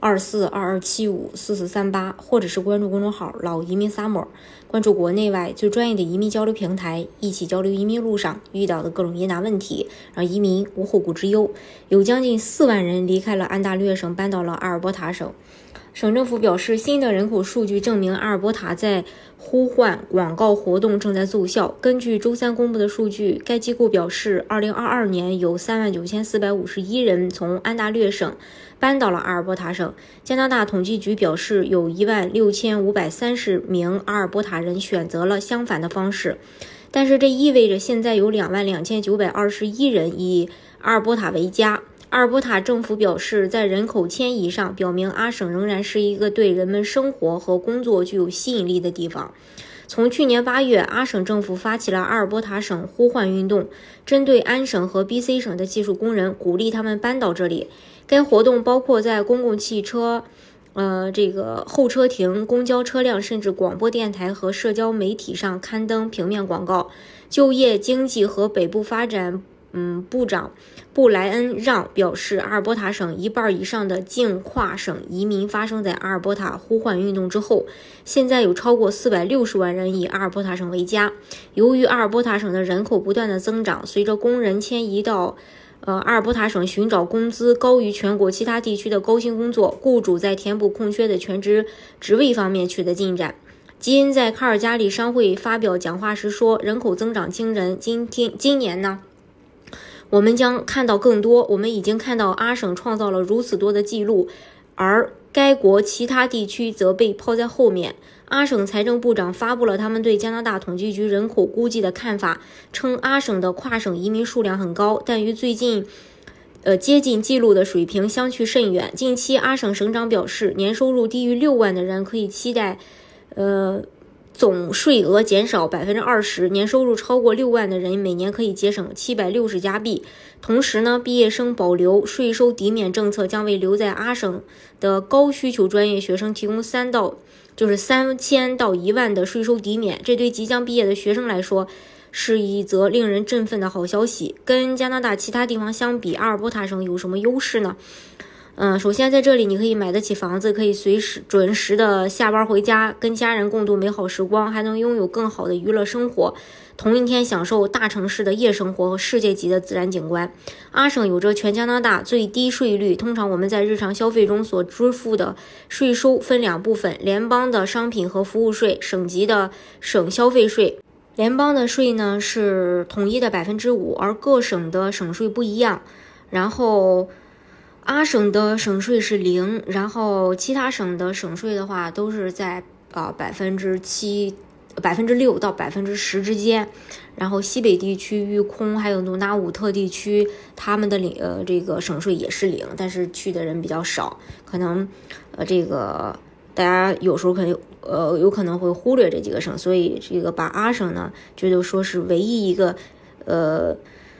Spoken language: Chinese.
二四二二七五四四三八，或者是关注公众号“老移民 Summer”，关注国内外最专业的移民交流平台，一起交流移民路上遇到的各种疑难问题，让移民无后顾之忧。有将近四万人离开了安大略省，搬到了阿尔伯塔省。省政府表示，新的人口数据证明阿尔伯塔在呼唤广告活动正在奏效。根据周三公布的数据，该机构表示，2022年有3万9451人从安大略省搬到了阿尔伯塔省。加拿大统计局表示，有一万六千五百三十名阿尔伯塔人选择了相反的方式，但是这意味着现在有两万两千九百二十一人以阿尔伯塔为家。阿尔伯塔政府表示，在人口迁移上，表明阿省仍然是一个对人们生活和工作具有吸引力的地方。从去年八月，阿省政府发起了阿尔伯塔省呼唤运动，针对安省和 BC 省的技术工人，鼓励他们搬到这里。该活动包括在公共汽车、呃这个候车亭、公交车辆，甚至广播电台和社交媒体上刊登平面广告。就业、经济和北部发展。嗯，部长布莱恩让表示，阿尔伯塔省一半以上的净跨省移民发生在阿尔伯塔呼唤运动之后。现在有超过四百六十万人以阿尔伯塔省为家。由于阿尔伯塔省的人口不断的增长，随着工人迁移到呃阿尔伯塔省寻找工资高于全国其他地区的高薪工作，雇主在填补空缺的全职职位方面取得进展。基因在卡尔加里商会发表讲话时说：“人口增长惊人，今天今年呢？”我们将看到更多。我们已经看到阿省创造了如此多的记录，而该国其他地区则被抛在后面。阿省财政部长发布了他们对加拿大统计局人口估计的看法，称阿省的跨省移民数量很高，但与最近，呃接近记录的水平相去甚远。近期，阿省省长表示，年收入低于六万的人可以期待，呃。总税额减少百分之二十，年收入超过六万的人每年可以节省七百六十加币。同时呢，毕业生保留税收抵免政策将为留在阿省的高需求专业学生提供三到就是三千到一万的税收抵免。这对即将毕业的学生来说是一则令人振奋的好消息。跟加拿大其他地方相比，阿尔伯塔省有什么优势呢？嗯，首先在这里你可以买得起房子，可以随时准时的下班回家，跟家人共度美好时光，还能拥有更好的娱乐生活，同一天享受大城市的夜生活和世界级的自然景观。阿省有着全加拿大最低税率，通常我们在日常消费中所支付的税收分两部分：联邦的商品和服务税，省级的省消费税。联邦的税呢是统一的百分之五，而各省的省税不一样。然后。阿省的省税是零，然后其他省的省税的话都是在呃百分之七、百分之六到百分之十之间。然后西北地区、玉空还有努纳武特地区，他们的领呃这个省税也是零，但是去的人比较少，可能呃这个大家有时候可能呃有可能会忽略这几个省，所以这个把阿省呢觉得说是唯一一个呃。